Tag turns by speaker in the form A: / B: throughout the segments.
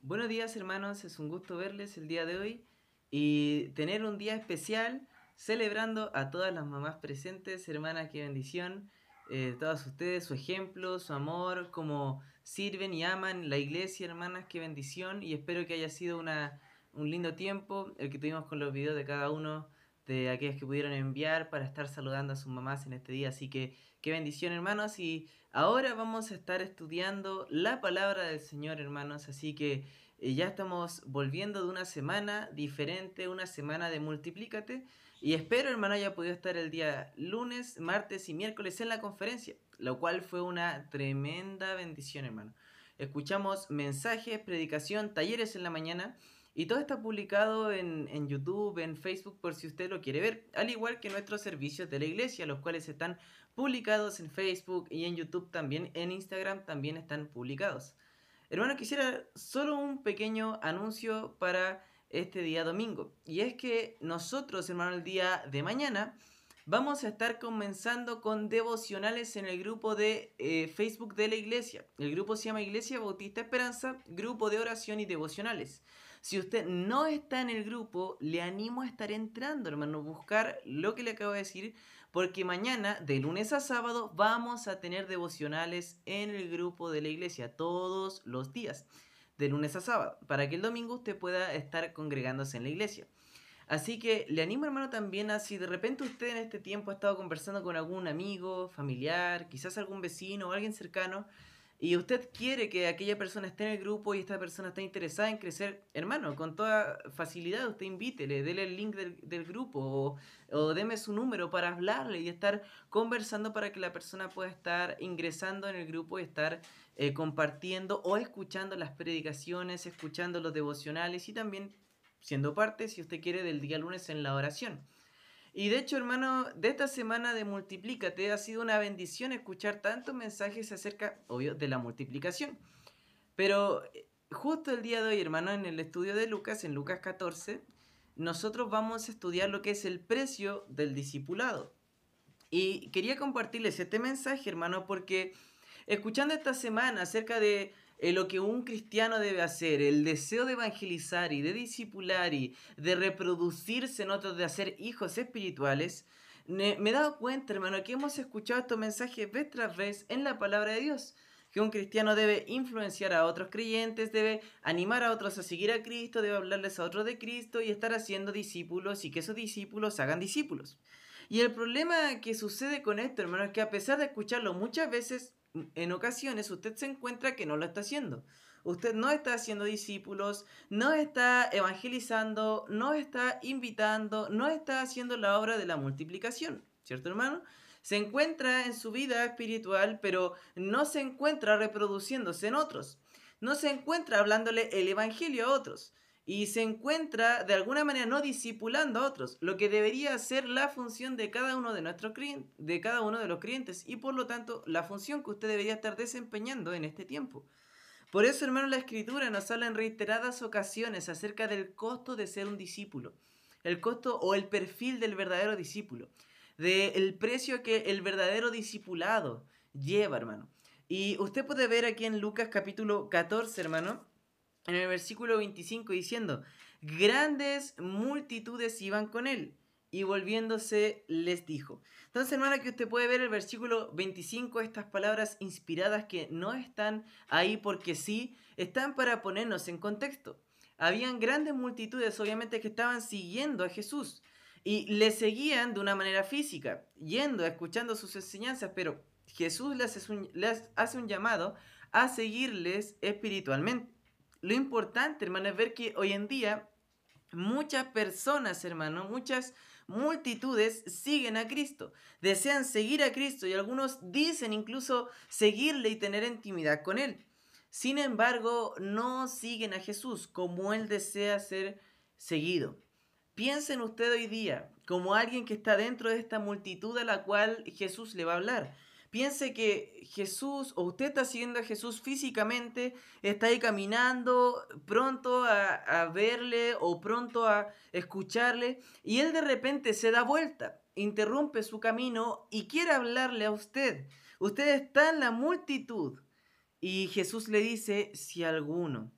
A: Buenos días hermanos, es un gusto verles el día de hoy y tener un día especial celebrando a todas las mamás presentes, hermanas, qué bendición, eh, todas ustedes, su ejemplo, su amor, cómo sirven y aman la iglesia, hermanas, qué bendición y espero que haya sido una, un lindo tiempo el que tuvimos con los videos de cada uno de aquellas que pudieron enviar para estar saludando a sus mamás en este día. Así que qué bendición hermanos y ahora vamos a estar estudiando la palabra del Señor hermanos. Así que eh, ya estamos volviendo de una semana diferente, una semana de multiplícate. Y espero hermano haya podido estar el día lunes, martes y miércoles en la conferencia, lo cual fue una tremenda bendición hermano. Escuchamos mensajes, predicación, talleres en la mañana y todo está publicado en, en, YouTube, en Facebook, por si usted lo quiere ver. Al igual que nuestros servicios de la iglesia, los cuales están publicados en Facebook y en YouTube también. En Instagram también están publicados. Hermano, quisiera solo un pequeño anuncio para este día domingo. Y es que nosotros, hermano, el día de mañana vamos a estar comenzando con devocionales en el grupo de eh, Facebook de la iglesia. El grupo se llama Iglesia Bautista Esperanza, grupo de oración y devocionales. Si usted no está en el grupo, le animo a estar entrando, hermano, buscar lo que le acabo de decir, porque mañana, de lunes a sábado, vamos a tener devocionales en el grupo de la iglesia todos los días, de lunes a sábado, para que el domingo usted pueda estar congregándose en la iglesia. Así que le animo, hermano, también a si de repente usted en este tiempo ha estado conversando con algún amigo, familiar, quizás algún vecino o alguien cercano, y usted quiere que aquella persona esté en el grupo y esta persona está interesada en crecer, hermano, con toda facilidad usted invítele, dele el link del, grupo o, o, deme su número para hablarle y estar conversando para que la persona pueda estar ingresando en el grupo y estar eh, compartiendo o escuchando las predicaciones, escuchando los devocionales y también siendo parte, si usted quiere, del día lunes en la oración. Y de hecho, hermano, de esta semana de Multiplícate ha sido una bendición escuchar tantos mensajes acerca, obvio, de la multiplicación. Pero eh, justo el día de hoy, hermano, en el estudio de Lucas, en Lucas 14, nosotros vamos a estudiar lo que es el precio del discipulado. Y quería compartirles este mensaje, hermano, porque escuchando esta semana acerca de eh, lo que un cristiano debe hacer, el deseo de evangelizar y de discipular y de reproducirse en otros, de hacer hijos espirituales, me, he dado cuenta, hermano, que hemos escuchado estos mensajes vez tras vez en la palabra de Dios. Que un cristiano debe influenciar a otros creyentes, debe animar a otros a seguir a Cristo, debe hablarles a otros de Cristo y estar haciendo discípulos y que esos discípulos hagan discípulos. Y el problema que sucede con esto, hermano, es que a pesar de escucharlo muchas veces, en ocasiones usted se encuentra que no lo está haciendo. Usted no está haciendo discípulos, no está evangelizando, no está invitando, no está haciendo la obra de la multiplicación, ¿cierto hermano? Se encuentra en su vida espiritual, pero no se encuentra reproduciéndose en otros. No se encuentra hablándole el evangelio a otros y se encuentra de alguna manera no discipulando a otros, lo que debería ser la función de cada uno de nuestros de cada uno de los clientes y por lo tanto la función que usted debería estar desempeñando en este tiempo. Por eso, hermano, la escritura nos habla en reiteradas ocasiones acerca del costo de ser un discípulo, el costo o el perfil del verdadero discípulo, del precio que el verdadero discipulado lleva, hermano. Y usted puede ver aquí en Lucas capítulo 14, hermano, en el versículo 25 diciendo, grandes multitudes iban con él. Y volviéndose les dijo. Entonces, hermana, que usted puede ver el versículo 25, estas palabras inspiradas que no están ahí porque sí, están para ponernos en contexto. Habían grandes multitudes, obviamente, que estaban siguiendo a Jesús y le seguían de una manera física, yendo, escuchando sus enseñanzas, pero Jesús hace un, les hace un llamado a seguirles espiritualmente lo importante, hermano, es ver que hoy en día muchas personas, hermano, muchas multitudes siguen a Cristo, desean seguir a Cristo y algunos dicen incluso seguirle y tener intimidad con Él. Sin embargo, no siguen a Jesús como Él desea ser seguido. Piensen usted hoy día como alguien que está dentro de esta multitud a la cual Jesús le va a hablar. Piense que Jesús, o usted está siguiendo a Jesús físicamente, está ahí caminando, pronto a, verle o pronto a escucharle, y él de repente se da vuelta, interrumpe su camino y quiere hablarle a usted. Usted está en la multitud. Y Jesús le dice, si alguno.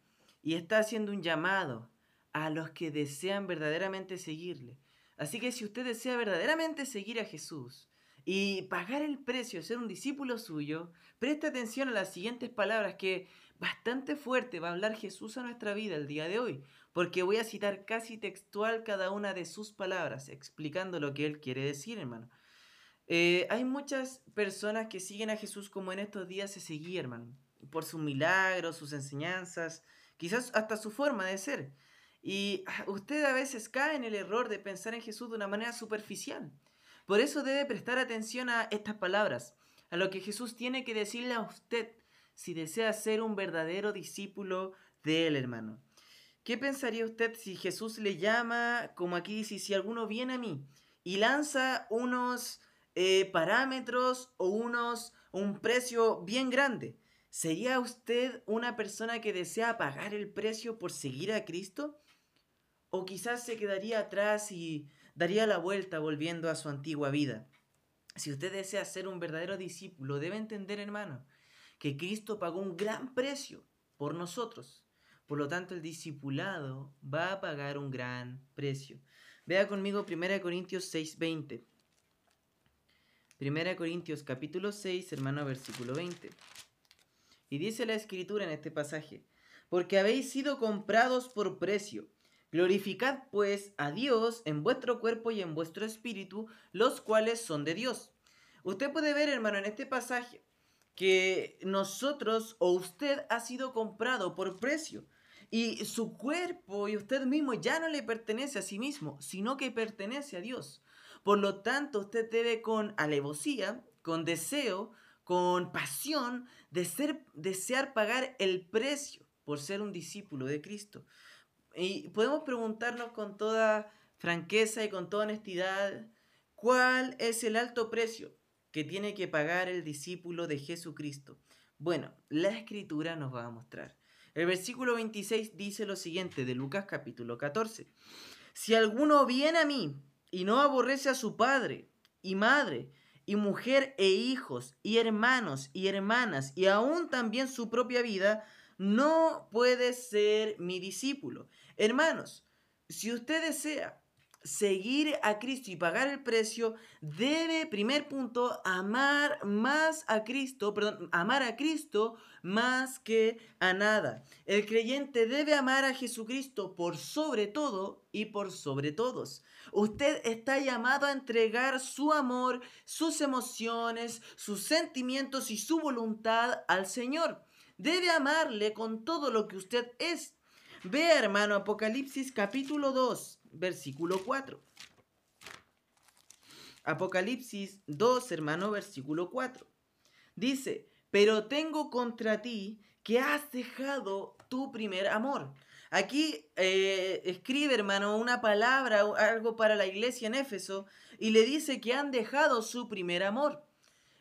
A: y está haciendo un llamado a los que desean verdaderamente seguirle. Así que si usted desea verdaderamente seguir a Jesús y pagar el precio, ser un discípulo suyo, preste atención a las siguientes palabras que bastante fuerte va a hablar Jesús a nuestra vida el día de hoy, porque voy a citar casi textual cada una de sus palabras, explicando lo que él quiere decir, hermano. Eh, hay muchas personas que siguen a Jesús como en estos días se seguía, hermano, por sus milagros, sus enseñanzas, quizás hasta su forma de ser. Y ah, usted a veces cae en el error de pensar en Jesús de una manera superficial. Por eso debe prestar atención a estas palabras, a lo que Jesús tiene que decirle a usted si desea ser un verdadero discípulo de él, hermano. ¿Qué pensaría usted si Jesús le llama, como aquí dice, si alguno viene a mí y lanza unos eh, parámetros o unos, un precio bien grande. ¿Sería usted una persona que desea pagar el precio por seguir a Cristo? ¿O quizás se quedaría atrás y daría la vuelta volviendo a su antigua vida? Si usted desea ser un verdadero discípulo, debe entender, hermano, que Cristo pagó un gran precio por nosotros. Por lo tanto, el discipulado va a pagar un gran precio. Vea conmigo 1 Corintios 6:20. Primera Corintios capítulo 6, hermano, versículo 20. Y dice la escritura en este pasaje, porque habéis sido comprados por precio. Glorificad pues a Dios en vuestro cuerpo y en vuestro espíritu, los cuales son de Dios. Usted puede ver, hermano, en este pasaje que nosotros o usted ha sido comprado por precio. Y su cuerpo y usted mismo ya no le pertenece a sí mismo, sino que pertenece a Dios. Por lo tanto, usted debe con alevosía, con deseo, con pasión, de ser, desear pagar el precio por ser un discípulo de Cristo. Y podemos preguntarnos con toda franqueza y con toda honestidad, ¿cuál es el alto precio que tiene que pagar el discípulo de Jesucristo? Bueno, la escritura nos va a mostrar. El versículo 26 dice lo siguiente de Lucas capítulo 14. Si alguno viene a mí y no aborrece a su padre y madre y mujer e hijos y hermanos y hermanas y aún también su propia vida, no puede ser mi discípulo. Hermanos, si usted desea seguir a Cristo y pagar el precio, debe, primer punto, amar más a Cristo, perdón, amar a Cristo más que a nada. El creyente debe amar a Jesucristo por sobre todo y por sobre todos. Usted está llamado a entregar su amor, sus emociones, sus sentimientos y su voluntad al Señor. Debe amarle con todo lo que usted es. Vea, hermano, Apocalipsis capítulo 2 versículo 4. Apocalipsis 2, hermano, versículo 4. Dice, pero tengo contra ti que has dejado tu primer amor. Aquí eh, escribe, hermano, una palabra, algo para la iglesia en Éfeso, y le dice que han dejado su primer amor.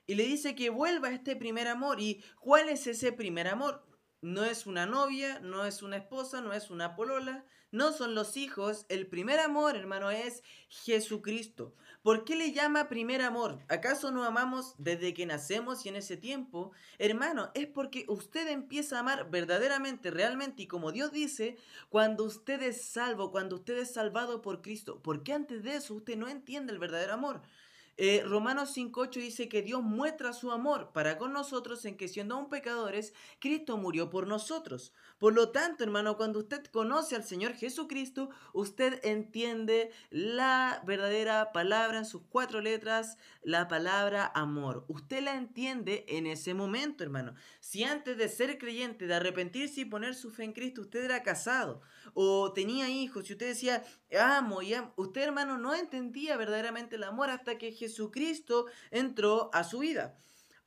A: Y le dice que vuelva a este primer amor. ¿Y cuál es ese primer amor? No es una novia, no es una esposa, no es una polola, no son los hijos. El primer amor, hermano, es Jesucristo. ¿Por qué le llama primer amor? ¿Acaso no amamos desde que nacemos y en ese tiempo? Hermano, es porque usted empieza a amar verdaderamente, realmente y como Dios dice, cuando usted es salvo, cuando usted es salvado por Cristo. Porque antes de eso usted no entiende el verdadero amor. Eh, Romanos 5.8 dice que Dios muestra su amor para con nosotros en que siendo aún pecadores, Cristo murió por nosotros. Por lo tanto, hermano, cuando usted conoce al Señor Jesucristo, usted entiende la verdadera palabra en sus cuatro letras, la palabra amor. Usted la entiende en ese momento, hermano. Si antes de ser creyente, de arrepentirse y poner su fe en Cristo, usted era casado o tenía hijos y usted decía, amo y amo, usted, hermano, no entendía verdaderamente el amor hasta que Jesucristo entró a su vida.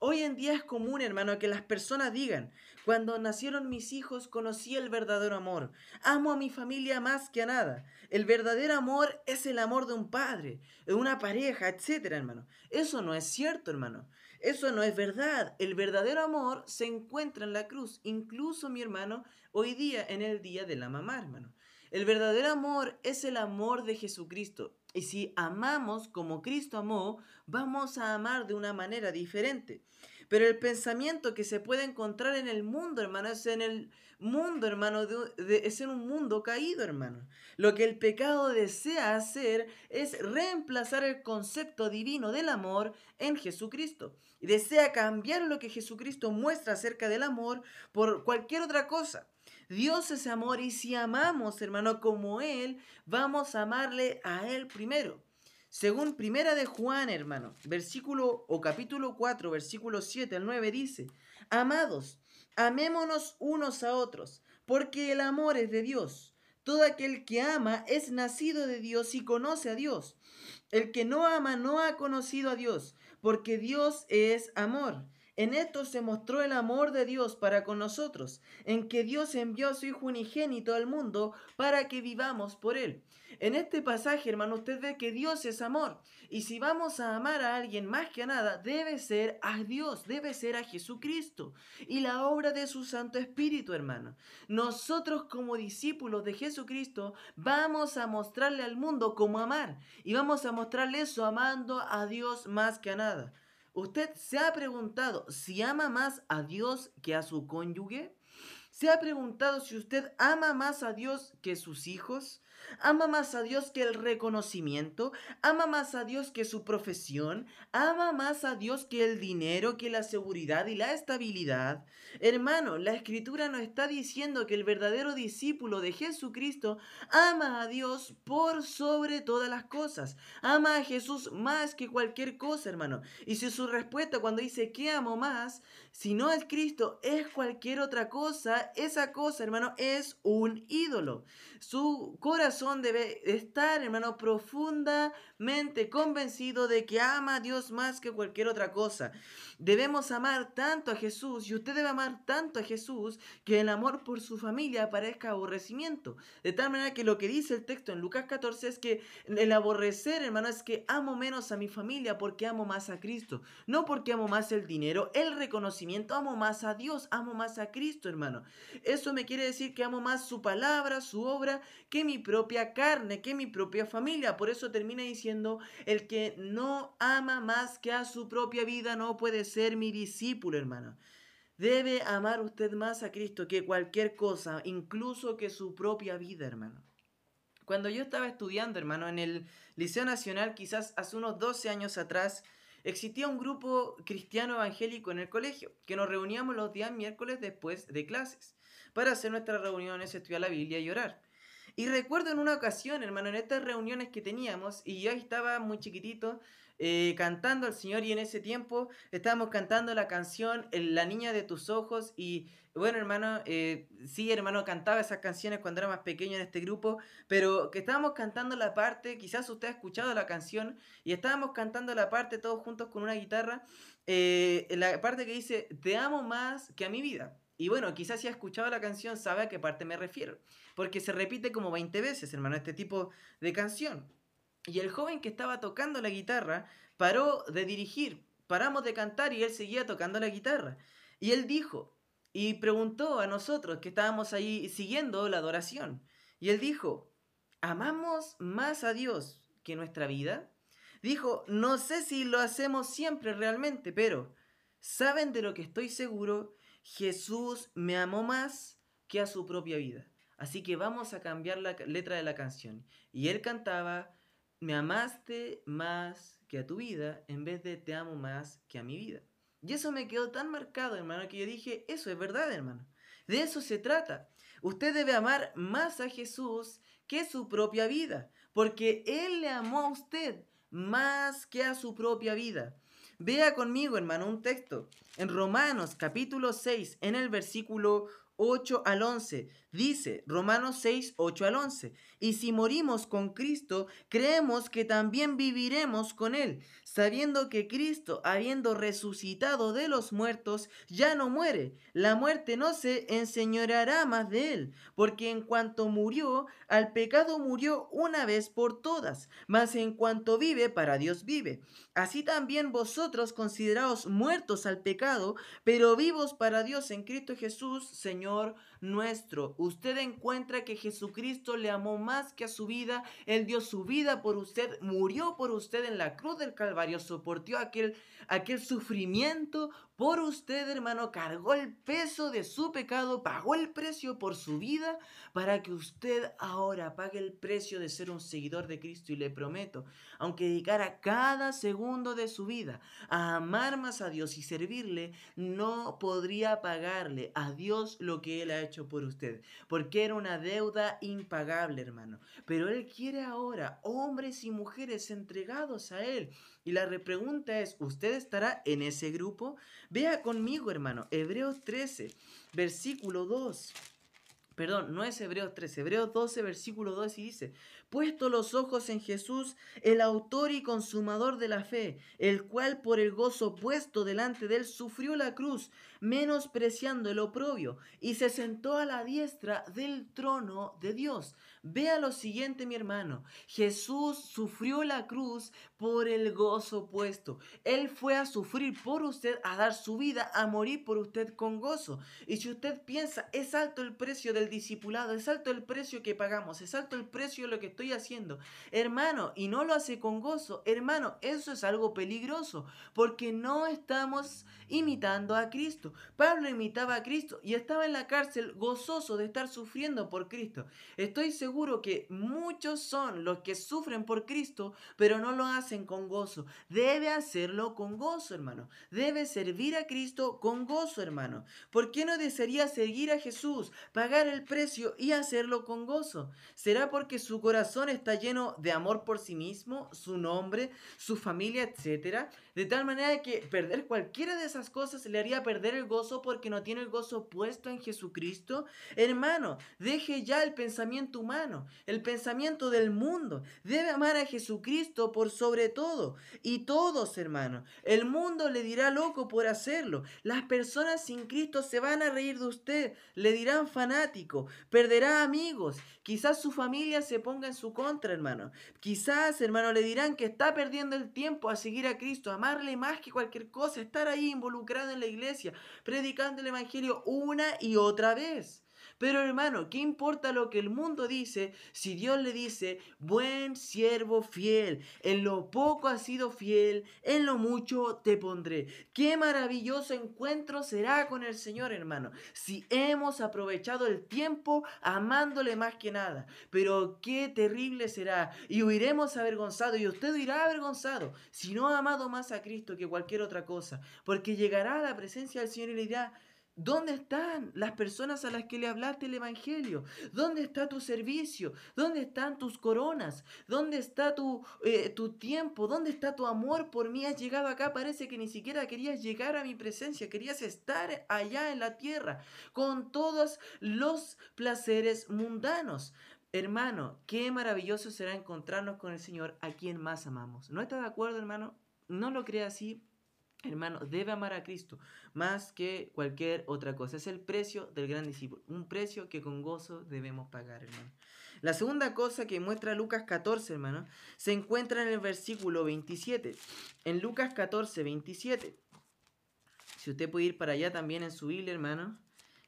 A: Hoy en día es común, hermano, que las personas digan, cuando nacieron mis hijos conocí el verdadero amor. Amo a mi familia más que a nada. El verdadero amor es el amor de un padre, de una pareja, etcétera, hermano. Eso no es cierto, hermano. Eso no es verdad. El verdadero amor se encuentra en la cruz. Incluso, mi hermano, hoy día en el día de la mamá, hermano. El verdadero amor es el amor de Jesucristo. Y si amamos como Cristo amó, vamos a amar de una manera diferente. Pero el pensamiento que se puede encontrar en el mundo, hermano, es en el mundo, hermano, es en un mundo caído, hermano. Lo que el pecado desea hacer es reemplazar el concepto divino del amor en Jesucristo. Y desea cambiar lo que Jesucristo muestra acerca del amor por cualquier otra cosa. Dios es amor y si amamos, hermano, como Él, vamos a amarle a Él primero. Según Primera de Juan, hermano, versículo o capítulo 4, versículo 7 al 9 dice, Amados, amémonos unos a otros, porque el amor es de Dios. Todo aquel que ama es nacido de Dios y conoce a Dios. El que no ama no ha conocido a Dios, porque Dios es amor. En esto se mostró el amor de Dios para con nosotros, en que Dios envió a su Hijo unigénito al mundo para que vivamos por Él. En este pasaje, hermano, usted ve que Dios es amor. Y si vamos a amar a alguien más que a nada, debe ser a Dios, debe ser a Jesucristo y la obra de su Santo Espíritu, hermano. Nosotros como discípulos de Jesucristo vamos a mostrarle al mundo cómo amar. Y vamos a mostrarle eso amando a Dios más que a nada. ¿Usted se ha preguntado si ama más a Dios que a su cónyuge? ¿Se ha preguntado si usted ama más a Dios que sus hijos? Ama más a Dios que el reconocimiento, ama más a Dios que su profesión, ama más a Dios que el dinero, que la seguridad y la estabilidad. Hermano, la escritura nos está diciendo que el verdadero discípulo de Jesucristo ama a Dios por sobre todas las cosas, ama a Jesús más que cualquier cosa, hermano. Y si su respuesta cuando dice que amo más, si no es Cristo, es cualquier otra cosa, esa cosa, hermano, es un ídolo. Su corazón debe estar, hermano, profundamente convencido de que ama a Dios más que cualquier otra cosa. Debemos amar tanto a Jesús y usted debe amar tanto a Jesús que el amor por su familia parezca aborrecimiento. De tal manera que lo que dice el texto en Lucas 14 es que el aborrecer, hermano, es que amo menos a mi familia porque amo más a Cristo. No porque amo más el dinero, el reconocimiento, amo más a Dios, amo más a Cristo, hermano. Eso me quiere decir que amo más su palabra, su obra, que mi propia carne, que mi propia familia. Por eso termina diciendo, el que no ama más que a su propia vida no puede ser ser mi discípulo, hermano. Debe amar usted más a Cristo que cualquier cosa, incluso que su propia vida, hermano. Cuando yo estaba estudiando, hermano, en el Liceo Nacional, quizás hace unos 12 años atrás, existía un grupo cristiano evangélico en el colegio, que nos reuníamos los días miércoles después de clases, para hacer nuestras reuniones, estudiar la Biblia y orar. Y recuerdo en una ocasión, hermano, en estas reuniones que teníamos, y yo estaba muy chiquitito, eh, cantando al Señor y en ese tiempo estábamos cantando la canción La niña de tus ojos y bueno hermano, eh, sí hermano cantaba esas canciones cuando era más pequeño en este grupo, pero que estábamos cantando la parte, quizás usted ha escuchado la canción y estábamos cantando la parte todos juntos con una guitarra, eh, la parte que dice, te amo más que a mi vida. Y bueno, quizás si ha escuchado la canción sabe a qué parte me refiero, porque se repite como 20 veces, hermano, este tipo de canción. Y el joven que estaba tocando la guitarra paró de dirigir, paramos de cantar y él seguía tocando la guitarra. Y él dijo, y preguntó a nosotros que estábamos ahí siguiendo la adoración. Y él dijo, ¿amamos más a Dios que nuestra vida? Dijo, no sé si lo hacemos siempre realmente, pero ¿saben de lo que estoy seguro? Jesús me amó más que a su propia vida. Así que vamos a cambiar la letra de la canción. Y él cantaba, me amaste más que a tu vida en vez de te amo más que a mi vida. Y eso me quedó tan marcado, hermano, que yo dije, eso es verdad, hermano. De eso se trata. Usted debe amar más a Jesús que su propia vida, porque Él le amó a usted más que a su propia vida. Vea conmigo, hermano, un texto en Romanos capítulo 6, en el versículo 8 al 11. Dice Romanos 6, 8 al 11. Y si morimos con Cristo, creemos que también viviremos con Él, sabiendo que Cristo, habiendo resucitado de los muertos, ya no muere. La muerte no se enseñoreará más de Él, porque en cuanto murió, al pecado murió una vez por todas, mas en cuanto vive, para Dios vive. Así también vosotros consideraos muertos al pecado, pero vivos para Dios en Cristo Jesús, Señor nuestro. Usted encuentra que Jesucristo le amó más que a su vida, Él dio su vida por usted, murió por usted en la cruz del Calvario, soportó aquel, aquel sufrimiento por usted, hermano, cargó el peso de su pecado, pagó el precio por su vida para que usted ahora pague el precio de ser un seguidor de Cristo. Y le prometo, aunque dedicara cada segundo de su vida a amar más a Dios y servirle, no podría pagarle a Dios lo que Él ha hecho por usted, porque era una deuda impagable, hermano. Pero Él quiere ahora hombres y mujeres entregados a Él. Y la pregunta es, ¿usted estará en ese grupo? Vea conmigo, hermano, Hebreos 13, versículo 2. Perdón, no es Hebreos 13, Hebreos 12, versículo 2 y dice, puesto los ojos en Jesús, el autor y consumador de la fe, el cual por el gozo puesto delante de él sufrió la cruz, menospreciando el oprobio, y se sentó a la diestra del trono de Dios. Vea lo siguiente, mi hermano. Jesús sufrió la cruz por el gozo puesto. Él fue a sufrir por usted, a dar su vida, a morir por usted con gozo. Y si usted piensa, es alto el precio del discipulado, es alto el precio que pagamos, es alto el precio de lo que estoy haciendo. Hermano, y no lo hace con gozo, hermano, eso es algo peligroso, porque no estamos imitando a Cristo. Pablo imitaba a Cristo y estaba en la cárcel gozoso de estar sufriendo por Cristo. Estoy seguro que muchos son los que sufren por Cristo, pero no lo hacen con gozo. Debe hacerlo con gozo, hermano. Debe servir a Cristo con gozo, hermano. ¿Por qué no desearía seguir a Jesús, pagar el precio y hacerlo con gozo? ¿Será porque su corazón está lleno de amor por sí mismo, su nombre, su familia, etcétera? De tal manera que perder cualquiera de esas cosas le haría perder el gozo porque no tiene el gozo puesto en Jesucristo. Hermano, deje ya el pensamiento humano el pensamiento del mundo. Debe amar a Jesucristo por sobre todo. Y todos, hermanos, el mundo le dirá loco por hacerlo. Las personas sin Cristo se van a reír de usted, le dirán fanático, perderá amigos. Quizás su familia se ponga en su contra, hermano. Quizás, hermano, le dirán que está perdiendo el tiempo a seguir a Cristo, amarle más que cualquier cosa, estar ahí involucrado en la iglesia, predicando el Evangelio una y otra vez. Pero hermano, ¿qué importa lo que el mundo dice si Dios le dice, buen siervo fiel, en lo poco has sido fiel, en lo mucho te pondré? Qué maravilloso encuentro será con el Señor, hermano, si hemos aprovechado el tiempo amándole más que nada. Pero qué terrible será y huiremos avergonzados y usted irá avergonzado si no ha amado más a Cristo que cualquier otra cosa, porque llegará a la presencia del Señor y le dirá, ¿Dónde están las personas a las que le hablaste el Evangelio? ¿Dónde está tu servicio? ¿Dónde están tus coronas? ¿Dónde está tu, eh, tu tiempo? ¿Dónde está tu amor por mí? Has llegado acá, parece que ni siquiera querías llegar a mi presencia, querías estar allá en la tierra con todos los placeres mundanos. Hermano, qué maravilloso será encontrarnos con el Señor a quien más amamos. ¿No está de acuerdo, hermano? No lo crea así, Hermano, debe amar a Cristo más que cualquier otra cosa. Es el precio del gran discípulo. Un precio que con gozo debemos pagar, hermano. La segunda cosa que muestra Lucas 14, hermano, se encuentra en el versículo 27. En Lucas 14, 27. Si usted puede ir para allá también en su Biblia, hermano.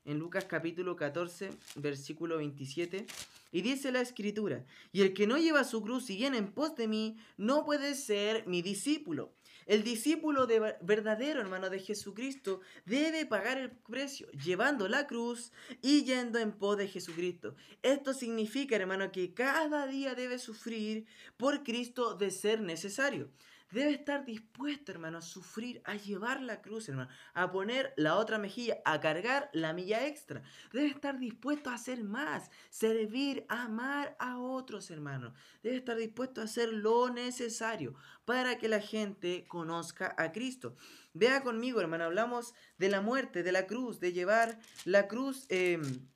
A: En Lucas capítulo 14, versículo 27. Y dice la escritura, y el que no lleva su cruz y viene en pos de mí, no puede ser mi discípulo. El discípulo de verdadero, hermano, de Jesucristo debe pagar el precio llevando la cruz y yendo en pos de Jesucristo. Esto significa, hermano, que cada día debe sufrir por Cristo de ser necesario. Debe estar dispuesto, hermano, a sufrir, a llevar la cruz, hermano, a poner la otra mejilla, a cargar la milla extra. Debe estar dispuesto a hacer más, servir, amar a otros, hermano. Debe estar dispuesto a hacer lo necesario para que la gente conozca a Cristo. Vea conmigo, hermano, hablamos de la muerte, de la cruz, de llevar la cruz em,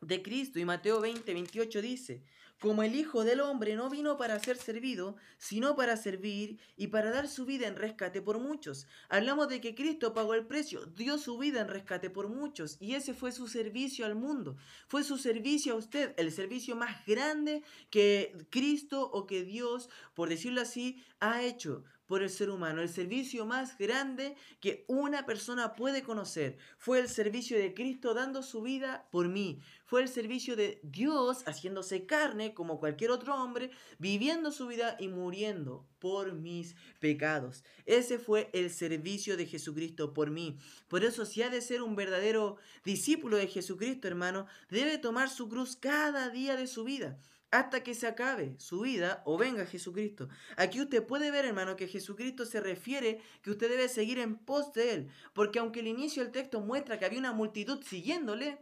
A: de Cristo. Y Mateo 20, 28 dice, como el Hijo del Hombre no vino para ser servido, sino para servir y para dar su vida en rescate por muchos. Hablamos de que Cristo pagó el precio, dio su vida en rescate por muchos, y ese fue su servicio al mundo. Fue su servicio a usted, el servicio más grande que Cristo o que Dios, por decirlo así, ha hecho por el ser humano. El servicio más grande que una persona puede conocer fue el servicio de Cristo dando su vida por mí. Fue el servicio de Dios haciéndose carne como cualquier otro hombre, viviendo su vida y muriendo por mis pecados. Ese fue el servicio de Jesucristo por mí. Por eso si ha de ser un verdadero discípulo de Jesucristo, hermano, debe tomar su cruz cada día de su vida hasta que se acabe su vida o venga Jesucristo. Aquí usted puede ver, hermano, que Jesucristo se refiere que usted debe seguir en pos de él, porque aunque el inicio del texto muestra que había una multitud siguiéndole,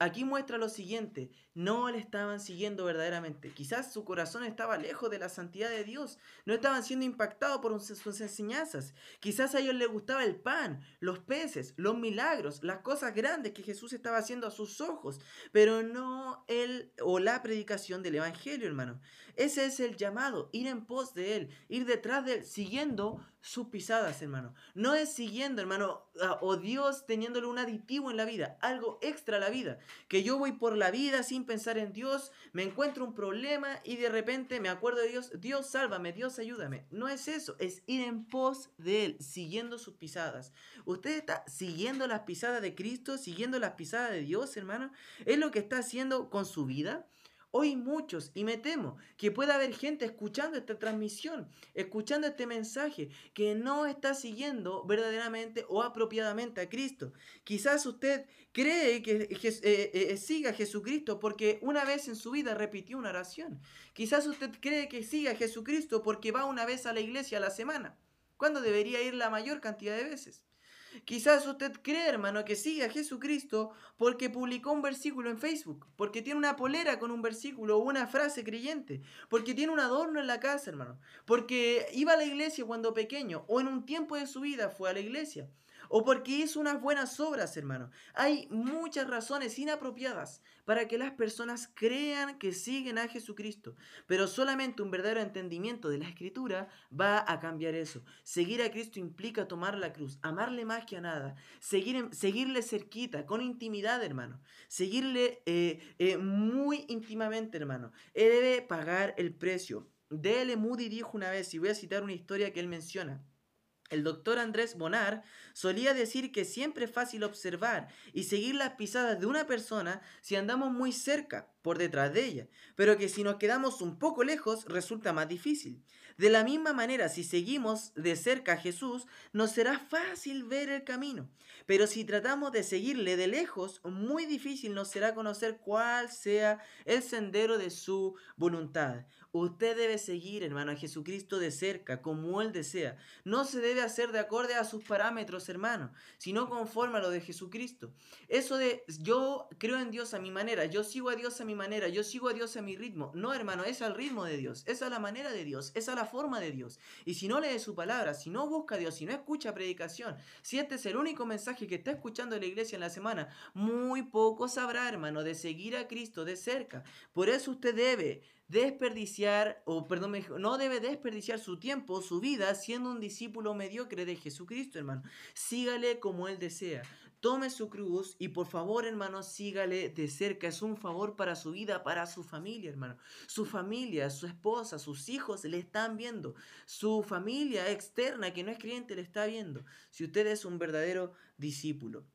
A: Aquí muestra lo siguiente, no le estaban siguiendo verdaderamente. Quizás su corazón estaba lejos de la santidad de Dios, no estaban siendo impactados por sus enseñanzas. Quizás a ellos les gustaba el pan, los peces, los milagros, las cosas grandes que Jesús estaba haciendo a sus ojos, pero no él o la predicación del Evangelio, hermano. Ese es el llamado, ir en pos de Él, ir detrás de Él, siguiendo sus pisadas, hermano. No es siguiendo, hermano, o Dios teniéndole un aditivo en la vida, algo extra a la vida. Que yo voy por la vida sin pensar en Dios, me encuentro un problema y de repente me acuerdo de Dios, Dios sálvame, Dios ayúdame. No es eso, es ir en pos de Él, siguiendo sus pisadas. Usted está siguiendo las pisadas de Cristo, siguiendo las pisadas de Dios, hermano. Es lo que está haciendo con su vida. Hoy muchos, y me temo que pueda haber gente escuchando esta transmisión, escuchando este mensaje, que no está siguiendo verdaderamente o apropiadamente a Cristo. Quizás usted cree que eh, eh, eh, siga a Jesucristo porque una vez en su vida repitió una oración. Quizás usted cree que siga a Jesucristo porque va una vez a la iglesia a la semana, cuando debería ir la mayor cantidad de veces. Quizás usted cree, hermano, que sigue a Jesucristo porque publicó un versículo en Facebook, porque tiene una polera con un versículo o una frase creyente, porque tiene un adorno en la casa, hermano, porque iba a la iglesia cuando pequeño o en un tiempo de su vida fue a la iglesia o porque hizo unas buenas obras, hermano. Hay muchas razones inapropiadas para que las personas crean que siguen a Jesucristo, pero solamente un verdadero entendimiento de la escritura va a cambiar eso. Seguir a Cristo implica tomar la cruz, amarle más que a nada, seguir, seguirle cerquita, con intimidad, hermano, seguirle eh, eh, muy íntimamente, hermano. Él debe pagar el precio. D.L. Moody dijo una vez, y voy a citar una historia que él menciona, el doctor Andrés Bonar solía decir que siempre es fácil observar y seguir las pisadas de una persona si andamos muy cerca, por detrás de ella, pero que si nos quedamos un poco lejos resulta más difícil. De la misma manera, si seguimos de cerca a Jesús, nos será fácil ver el camino, pero si tratamos de seguirle de lejos, muy difícil nos será conocer cuál sea el sendero de su voluntad. Usted debe seguir, hermano, a Jesucristo de cerca, como Él desea. No se debe hacer de acorde a sus parámetros, hermano, sino conforme a lo de Jesucristo. Eso de yo creo en Dios a mi manera, yo sigo a Dios a mi manera, yo sigo a Dios a mi ritmo. No, hermano, es al ritmo de Dios, es a la manera de Dios, es a la forma de Dios. Y si no lee su palabra, si no busca a Dios, si no escucha predicación, si este es el único mensaje que está escuchando la iglesia en la semana, muy poco sabrá, hermano, de seguir a Cristo de cerca. Por eso usted debe desperdiciar, o perdón, no debe desperdiciar su tiempo, su vida, siendo un discípulo mediocre de Jesucristo, hermano. Sígale como Él desea. Tome su cruz y por favor, hermano, sígale de cerca. Es un favor para su vida, para su familia, hermano. Su familia, su esposa, sus hijos le están viendo. Su familia externa, que no es creyente, le está viendo. Si usted es un verdadero discípulo.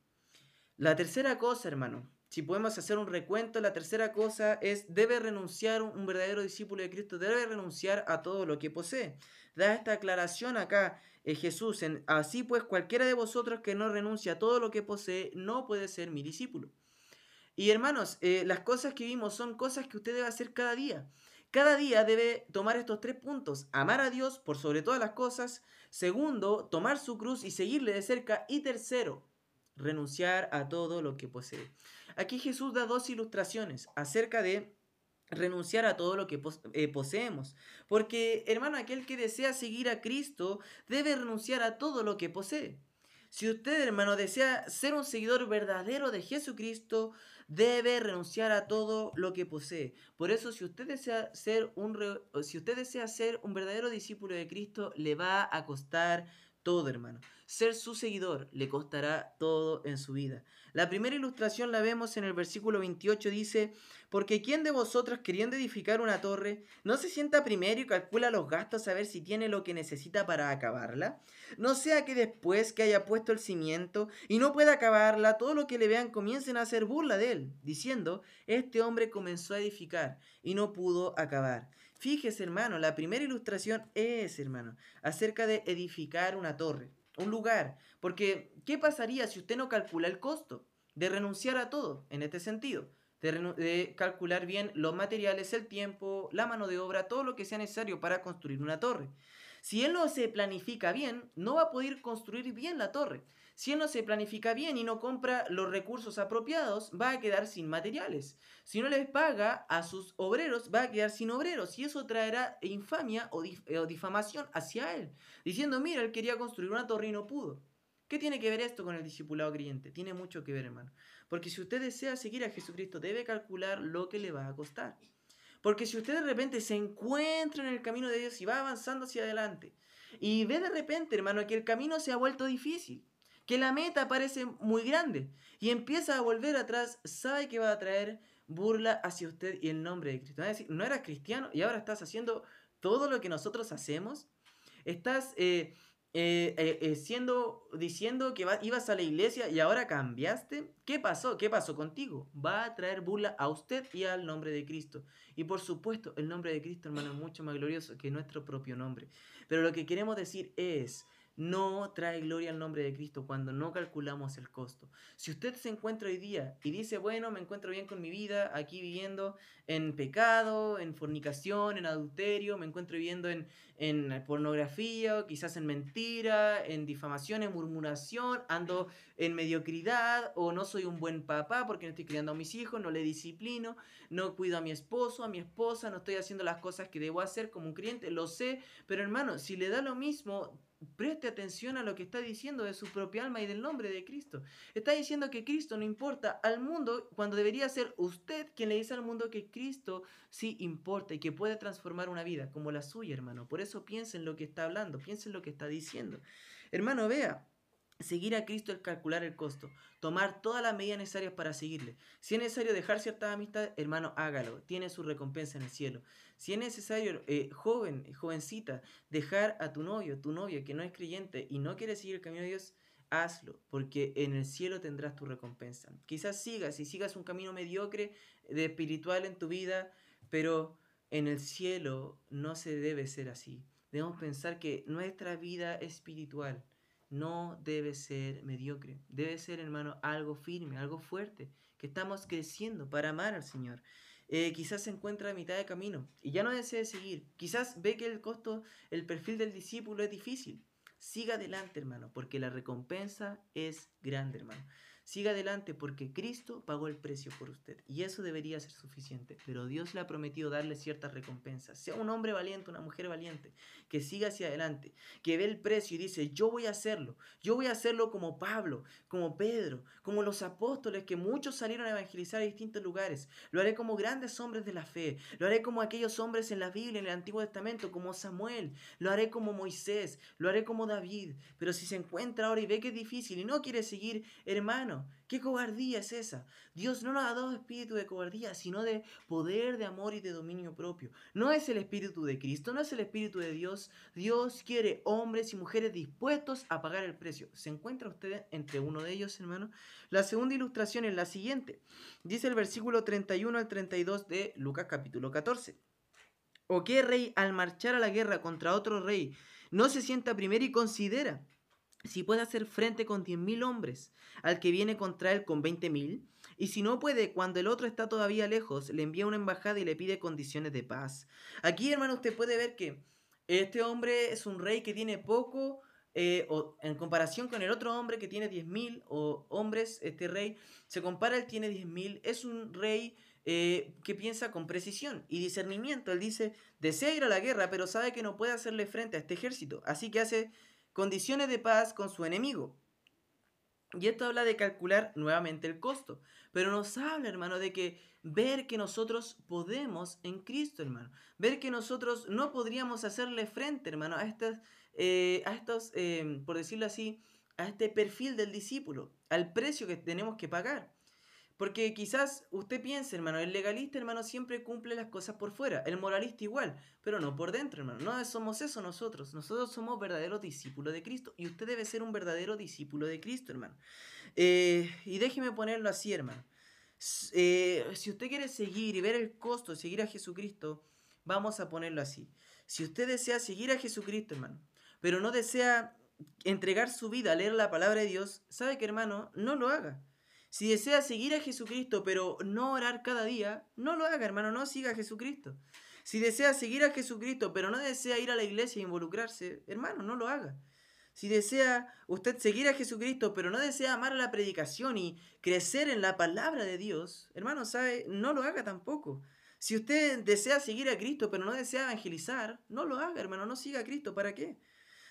A: La tercera cosa, hermano, si podemos hacer un recuento, la tercera cosa es, debe renunciar un verdadero discípulo de Cristo, debe renunciar a todo lo que posee. Da esta aclaración acá eh, Jesús, en, así pues cualquiera de vosotros que no renuncia a todo lo que posee, no puede ser mi discípulo. Y hermanos, eh, las cosas que vimos son cosas que usted debe hacer cada día. Cada día debe tomar estos tres puntos. Amar a Dios por sobre todas las cosas. Segundo, tomar su cruz y seguirle de cerca. Y tercero, renunciar a todo lo que posee. Aquí Jesús da dos ilustraciones acerca de renunciar a todo lo que eh, poseemos. Porque, hermano, aquel que desea seguir a Cristo debe renunciar a todo lo que posee. Si usted, hermano, desea ser un seguidor verdadero de Jesucristo, debe renunciar a todo lo que posee. Por eso, si usted desea ser un, si usted desea ser un verdadero discípulo de Cristo, le va a costar todo, hermano. ser su seguidor le costará todo en su vida. La primera ilustración la vemos en el versículo 28, dice, porque ¿quién de vosotros queriendo edificar una torre no se sienta primero y calcula los gastos a ver si tiene lo que necesita para acabarla? No sea que después que haya puesto el cimiento y no pueda acabarla, todo lo que le vean comiencen a hacer burla de él, diciendo, este hombre comenzó a edificar y no pudo acabar. Fíjese, hermano, la primera ilustración es, hermano, acerca de edificar una torre, un lugar. Porque, ¿qué pasaría si usted no calcula el costo de renunciar a todo en este sentido? De, calcular bien los materiales, el tiempo, la mano de obra, todo lo que sea necesario para construir una torre. Si él no se planifica bien, no va a poder construir bien la torre. Si él no se planifica bien y no compra los recursos apropiados, va a quedar sin materiales. Si no les paga a sus obreros, va a quedar sin obreros. Y eso traerá infamia o, difamación hacia él. Diciendo, mira, él quería construir una torre y no pudo. ¿Qué tiene que ver esto con el discipulado creyente? Tiene mucho que ver, hermano. Porque si usted desea seguir a Jesucristo, debe calcular lo que le va a costar. Porque si usted de repente se encuentra en el camino de Dios y va avanzando hacia adelante, y ve de repente, hermano, que el camino se ha vuelto difícil, que la meta parece muy grande y empieza a volver atrás, sabe que va a traer burla hacia usted y el nombre de Cristo. decir, no eras cristiano y ahora estás haciendo todo lo que nosotros hacemos. Estás eh, eh, eh, siendo, diciendo que ibas a la iglesia y ahora cambiaste. ¿Qué pasó? ¿Qué pasó contigo? Va a traer burla a usted y al nombre de Cristo. Y por supuesto, el nombre de Cristo, hermano, es mucho más glorioso que nuestro propio nombre. Pero lo que queremos decir es no trae gloria al nombre de Cristo cuando no calculamos el costo. Si usted se encuentra hoy día y dice, bueno, me encuentro bien con mi vida, aquí viviendo en pecado, en fornicación, en adulterio, me encuentro viviendo en, en pornografía, quizás en mentira, en difamación, en murmuración, ando en mediocridad o no soy un buen papá porque no estoy criando a mis hijos, no le disciplino, no cuido a mi esposo, a mi esposa, no estoy haciendo las cosas que debo hacer como un cliente, lo sé, pero hermano, si le da lo mismo, preste atención a lo que está diciendo de su propia alma y del nombre de Cristo. Está diciendo que Cristo no importa al mundo cuando debería ser usted quien le dice al mundo que Cristo sí importa y que puede transformar una vida como la suya, hermano. Por eso piensen en lo que está hablando, piensen en lo que está diciendo. Hermano, vea, Seguir a Cristo es calcular el costo, tomar todas las medidas necesarias para seguirle. Si es necesario dejar ciertas amistades, hermano, hágalo, tiene su recompensa en el cielo. Si es necesario, eh, joven, jovencita, dejar a tu novio, tu novia que no es creyente y no quiere seguir el camino de Dios, hazlo, porque en el cielo tendrás tu recompensa. Quizás sigas y sigas un camino mediocre de espiritual en tu vida, pero en el cielo no se debe ser así. Debemos pensar que nuestra vida espiritual no debe ser mediocre, debe ser, hermano, algo firme, algo fuerte, que estamos creciendo para amar al Señor. Eh, quizás se encuentra a mitad de camino y ya no desee seguir. Quizás ve que el costo, el perfil del discípulo es difícil. Siga adelante, hermano, porque la recompensa es grande, hermano. Siga adelante porque Cristo pagó el precio por usted y eso debería ser suficiente. Pero Dios le ha prometido darle ciertas recompensas. Sea un hombre valiente, una mujer valiente, que siga hacia adelante, que ve el precio y dice, yo voy a hacerlo. Yo voy a hacerlo como Pablo, como Pedro, como los apóstoles que muchos salieron a evangelizar a distintos lugares. Lo haré como grandes hombres de la fe. Lo haré como aquellos hombres en la Biblia, en el Antiguo Testamento, como Samuel. Lo haré como Moisés. Lo haré como David. Pero si se encuentra ahora y ve que es difícil y no quiere seguir, hermano, ¿Qué cobardía es esa? Dios no nos ha dado espíritu de cobardía, sino de poder, de amor y de dominio propio. No es el espíritu de Cristo, no es el espíritu de Dios. Dios quiere hombres y mujeres dispuestos a pagar el precio. ¿Se encuentra usted entre uno de ellos, hermano? La segunda ilustración es la siguiente. Dice el versículo 31 al 32 de Lucas capítulo 14. ¿O qué rey al marchar a la guerra contra otro rey no se sienta primero y considera? Si puede hacer frente con 10.000 hombres al que viene contra él con 20.000, y si no puede, cuando el otro está todavía lejos, le envía una embajada y le pide condiciones de paz. Aquí, hermano, usted puede ver que este hombre es un rey que tiene poco, eh, o en comparación con el otro hombre que tiene 10.000 o hombres, este rey, se compara, él tiene 10.000, es un rey eh, que piensa con precisión y discernimiento. Él dice, desea ir a la guerra, pero sabe que no puede hacerle frente a este ejército, así que hace condiciones de paz con su enemigo. Y esto habla de calcular nuevamente el costo. Pero nos habla, hermano, de que ver que nosotros podemos en Cristo, hermano. Ver que nosotros no podríamos hacerle frente, hermano, a estas, eh, a estos, eh, por decirlo así, a este perfil del discípulo, al precio que tenemos que pagar. Porque quizás usted piense, hermano, el legalista, hermano, siempre cumple las cosas por fuera, el moralista igual, pero no por dentro, hermano. No somos eso nosotros. Nosotros somos verdaderos discípulos de Cristo y usted debe ser un verdadero discípulo de Cristo, hermano. Eh, y déjeme ponerlo así, hermano. Eh, si usted quiere seguir y ver el costo de seguir a Jesucristo, vamos a ponerlo así. Si usted desea seguir a Jesucristo, hermano, pero no desea entregar su vida a leer la palabra de Dios, sabe que, hermano, no lo haga. Si desea seguir a Jesucristo, pero no orar cada día, no lo haga, hermano, no siga a Jesucristo. Si desea seguir a Jesucristo, pero no desea ir a la iglesia e involucrarse, hermano, no lo haga. Si desea usted seguir a Jesucristo, pero no desea amar la predicación y crecer en la palabra de Dios, hermano, sabe, no lo haga tampoco. Si usted desea seguir a Cristo, pero no desea evangelizar, no lo haga, hermano, no siga a Cristo, ¿para qué?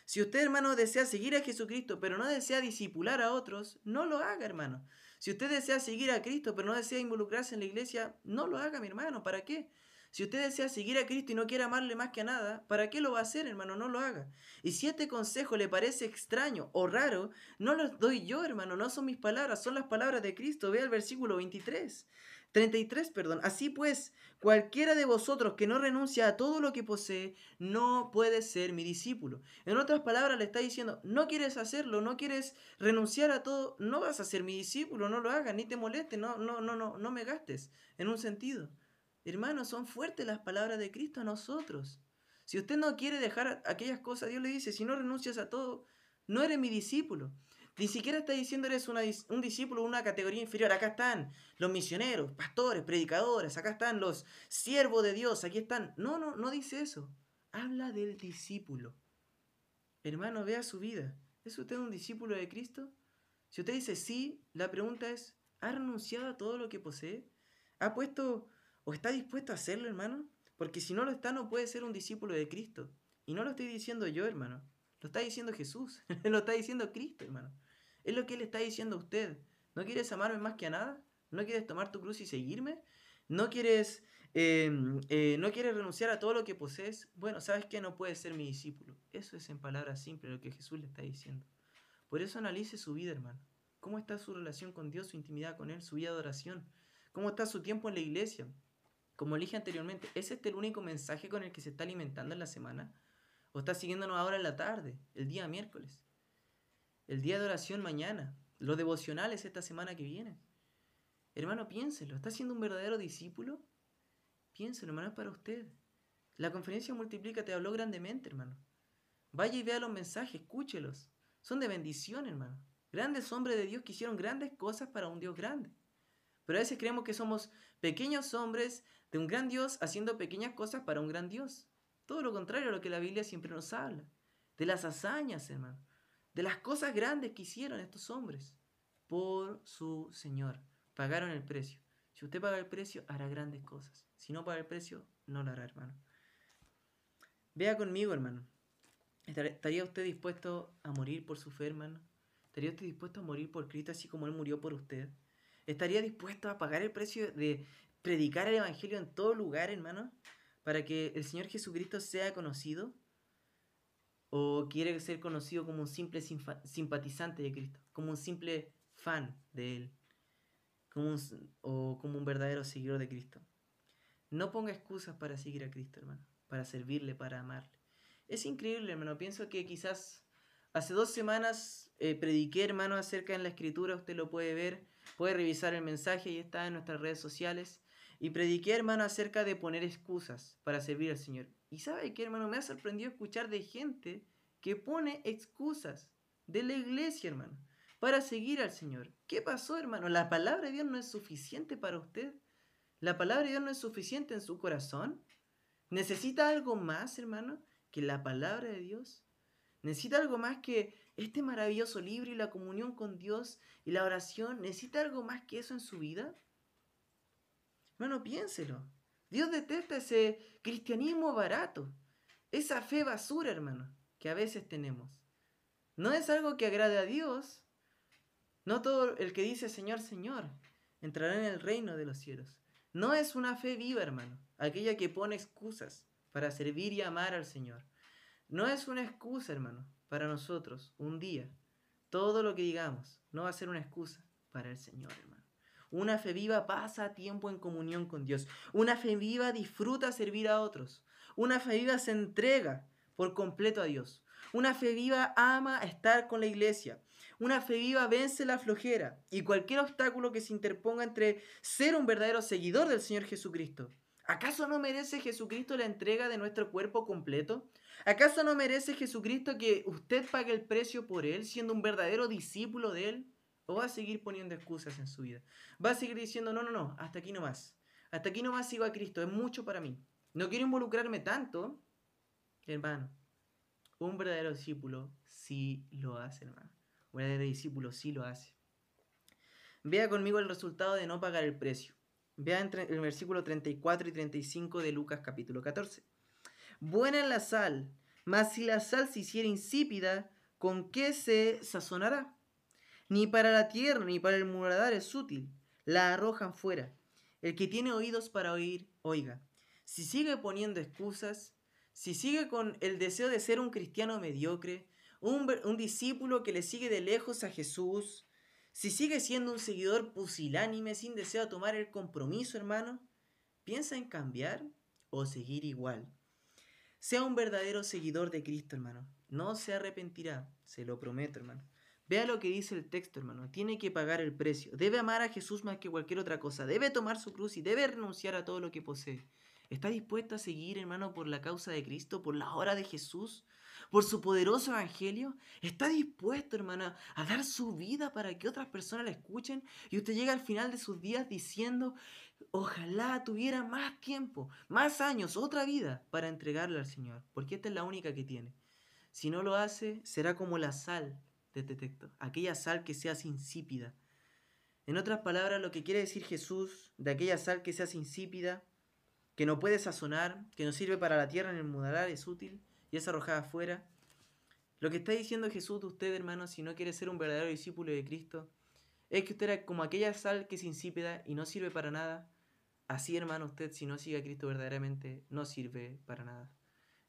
A: Si usted, hermano, desea seguir a Jesucristo, pero no desea disipular a otros, no lo haga, hermano. Si usted desea seguir a Cristo, pero no desea involucrarse en la iglesia, no lo haga, mi hermano. ¿Para qué? Si usted desea seguir a Cristo y no quiere amarle más que a nada, ¿para qué lo va a hacer, hermano? No lo haga. Y si este consejo le parece extraño o raro, no lo doy yo, hermano, no son mis palabras, son las palabras de Cristo. Vea el versículo 23. 33, perdón. Así pues, cualquiera de vosotros que no renuncia a todo lo que posee, no puede ser mi discípulo. En otras palabras, le está diciendo, no quieres hacerlo, no quieres renunciar a todo, no vas a ser mi discípulo, no lo hagas, ni te molestes, no, no, no, no, no me gastes, en un sentido. Hermanos, son fuertes las palabras de Cristo a nosotros. Si usted no quiere dejar aquellas cosas, Dios le dice, si no renuncias a todo, no eres mi discípulo. Ni siquiera está diciendo eres un discípulo de una categoría inferior. Acá están los misioneros, pastores, predicadores, acá están los siervos de Dios, aquí están. No, no, no dice eso. Habla del discípulo. Hermano, vea su vida. ¿Es usted un discípulo de Cristo? Si usted dice sí, la pregunta es, ¿ha renunciado a todo lo que posee? ¿Ha puesto o está dispuesto a hacerlo, hermano? Porque si no lo está, no puede ser un discípulo de Cristo. Y no lo estoy diciendo yo, hermano. Lo está diciendo Jesús. lo está diciendo Cristo, hermano. Es lo que Él está diciendo a usted. ¿No quieres amarme más que a nada? ¿No quieres tomar tu cruz y seguirme? ¿No quieres, em, eh, ¿no quieres renunciar a todo lo que posees? Bueno, ¿sabes qué? No puedes ser mi discípulo. Eso es en palabras simples lo que Jesús le está diciendo. Por eso analice su vida, hermano. ¿Cómo está su relación con Dios, su intimidad con Él, su vida de oración? ¿Cómo está su tiempo en la iglesia? Como dije anteriormente, ¿es este el único mensaje con el que se está alimentando en la semana? ¿O está siguiéndonos ahora en la tarde, el día miércoles? El día de oración mañana, los devocionales esta semana que viene. Hermano, piénselo, ¿está siendo un verdadero discípulo? Piénselo, hermano, es para usted. La conferencia Multiplica te habló grandemente, hermano. Vaya y vea los mensajes, escúchelos. Son de bendición, hermano. Grandes hombres de Dios que hicieron grandes cosas para un Dios grande. Pero a veces creemos que somos pequeños hombres de un gran Dios haciendo pequeñas cosas para un gran Dios. Todo lo contrario a lo que la Biblia siempre nos habla. De las hazañas, hermano de las cosas grandes que hicieron estos hombres por su Señor. Pagaron el precio. Si usted paga el precio, hará grandes cosas. Si no paga el precio, no lo hará, hermano. Vea conmigo, hermano. ¿Estaría usted dispuesto a morir por su fe, hermano? ¿Estaría usted dispuesto a morir por Cristo así como Él murió por usted? ¿Estaría dispuesto a pagar el precio de predicar el Evangelio en todo lugar, hermano? Para que el Señor Jesucristo sea conocido o quiere ser conocido como un simple simpatizante de Cristo, como un simple fan de Él, como o como un verdadero seguidor de Cristo. No ponga excusas para seguir a Cristo, hermano, para servirle, para amarle. Es increíble, hermano. Pienso que quizás hace dos semanas eh, prediqué, hermano, acerca en la escritura, usted lo puede ver, puede revisar el mensaje y está en nuestras redes sociales. Y prediqué, hermano, acerca de poner excusas para servir al Señor. Y sabe que, hermano, me ha sorprendido escuchar de gente que pone excusas de la iglesia, hermano, para seguir al Señor. ¿Qué pasó, hermano? ¿La palabra de Dios no es suficiente para usted? ¿La palabra de Dios no es suficiente en su corazón? ¿Necesita algo más, hermano, que la palabra de Dios? ¿Necesita algo más que este maravilloso libro y la comunión con Dios y la oración? ¿Necesita algo más que eso en su vida? Hermano, piénselo. Dios detesta ese cristianismo barato, esa fe basura, hermano, que a veces tenemos. No es algo que agrade a Dios, No todo el que dice Señor, Señor entrará en el reino de los cielos. No es una fe viva, hermano, aquella que pone excusas para servir y amar al Señor. No es una excusa, hermano, para nosotros un día. Todo lo que digamos no va a ser una excusa para el Señor, hermano. Una fe viva pasa tiempo en comunión con Dios. Una fe viva disfruta servir a otros. Una fe viva se entrega por completo a Dios. Una fe viva ama estar con la iglesia. Una fe viva vence la flojera y cualquier obstáculo que se interponga entre ser un verdadero seguidor del Señor Jesucristo. ¿Acaso no merece Jesucristo la entrega de nuestro cuerpo completo? ¿Acaso no merece Jesucristo que usted pague el precio por Él, siendo un verdadero discípulo de Él? ¿O va a seguir poniendo excusas en su vida? ¿Va a seguir diciendo, no, no, no, hasta aquí no más? Hasta aquí no más sigo a Cristo, es mucho para mí. No quiero involucrarme tanto, hermano. Un verdadero discípulo sí lo hace, hermano. Un verdadero discípulo sí lo hace. Vea conmigo el resultado de no pagar el precio. Vea entre el versículo 34 y 35 de Lucas capítulo 14. Buena es la sal, mas si la sal se hiciera insípida, ¿con qué se sazonará? Ni para la tierra ni para el muradar es útil. La arrojan fuera. El que tiene oídos para oír, oiga. Si sigue poniendo excusas, si sigue con el deseo de ser un cristiano mediocre, un, un discípulo que le sigue de lejos a Jesús, si sigue siendo un seguidor pusilánime sin deseo de tomar el compromiso, hermano, ¿piensa en cambiar o seguir igual? Sea un verdadero seguidor de Cristo, hermano. No se arrepentirá, se lo prometo, hermano. Vea lo que dice el texto, hermano. Tiene que pagar el precio. Debe amar a Jesús más que cualquier otra cosa. Debe tomar su cruz y debe renunciar a todo lo que posee. ¿Está dispuesto a seguir, hermano, por la causa de Cristo, por la hora de Jesús, por su poderoso evangelio? ¿Está dispuesto, hermano, a dar su vida para que otras personas la escuchen? Y usted llega al final de sus días diciendo, ojalá tuviera más tiempo, más años, otra vida para entregarle al Señor, porque esta es la única que tiene. Si no lo hace, será como la sal de este texto, aquella sal que se hace insípida. En otras palabras, lo que quiere decir Jesús de aquella sal que se hace insípida que no puede sazonar, que no sirve para la tierra en el mudalar, es útil y es arrojada afuera. Lo que está diciendo Jesús de usted, hermano, si no quiere ser un verdadero discípulo de Cristo, es que usted era como aquella sal que es insípida y no sirve para nada. Así, hermano, usted, si no sigue a Cristo verdaderamente, no sirve para nada.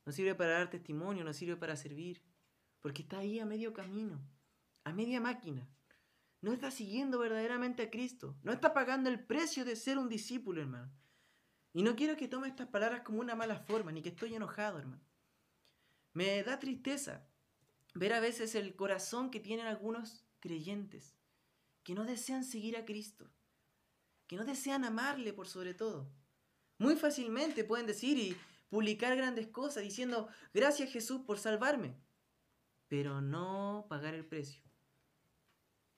A: No sirve para dar testimonio, no sirve para servir, porque está ahí a medio camino, a media máquina. No está siguiendo verdaderamente a Cristo, no está pagando el precio de ser un discípulo, hermano. Y no quiero que tome estas palabras como una mala forma, ni que estoy enojado, hermano. Me da tristeza ver a veces el corazón que tienen algunos creyentes, que no desean seguir a Cristo, que no desean amarle por sobre todo. Muy fácilmente pueden decir y publicar grandes cosas diciendo, gracias Jesús por salvarme, pero no pagar el precio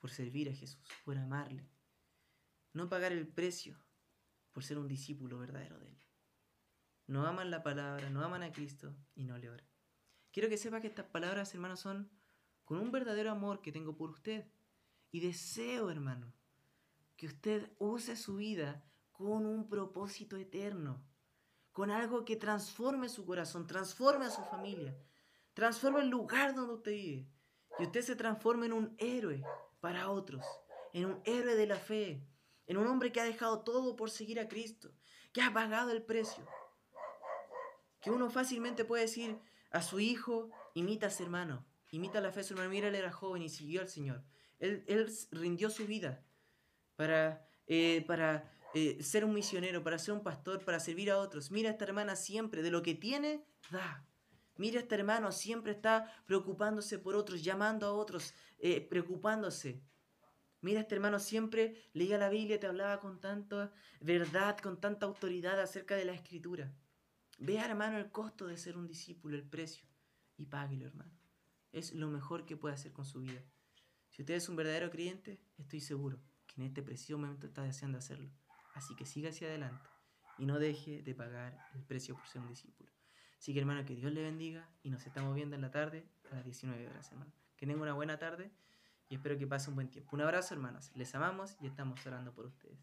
A: por servir a Jesús, por amarle. No pagar el precio por ser un discípulo verdadero de Él. No aman la palabra, no aman a Cristo y no le oran. Quiero que sepa que estas palabras, hermanos, son con un verdadero amor que tengo por usted. Y deseo, hermano, que usted use su vida con un propósito eterno, con algo que transforme su corazón, transforme a su familia, transforme el lugar donde usted vive. Y usted se transforme en un héroe para otros, en un héroe de la fe, en un hombre que ha dejado todo por seguir a Cristo, que ha pagado el precio. Que uno fácilmente puede decir a su hijo, imita a su hermano, imita la fe de su hermano, mira, él era joven y siguió al Señor. Él, rindió su vida para, eh, para eh, ser un misionero, para ser un pastor, para servir a otros. Mira a esta hermana siempre, de lo que tiene, da. Mira este hermano, siempre está preocupándose por otros, llamando a otros, eh, preocupándose. Mira, este hermano siempre leía la Biblia, te hablaba con tanta verdad, con tanta autoridad acerca de la escritura. Vea, hermano, el costo de ser un discípulo, el precio, y páguelo, hermano. Es lo mejor que puede hacer con su vida. Si usted es un verdadero creyente, estoy seguro que en este preciso momento está deseando hacerlo. Así que siga hacia adelante y no deje de pagar el precio por ser un discípulo. Así que, hermano, que Dios le bendiga y nos estamos viendo en la tarde a las 19 horas, hermano. Que tenga una buena tarde y espero que pase un buen tiempo. Un abrazo, hermanos. Les amamos y estamos orando por ustedes.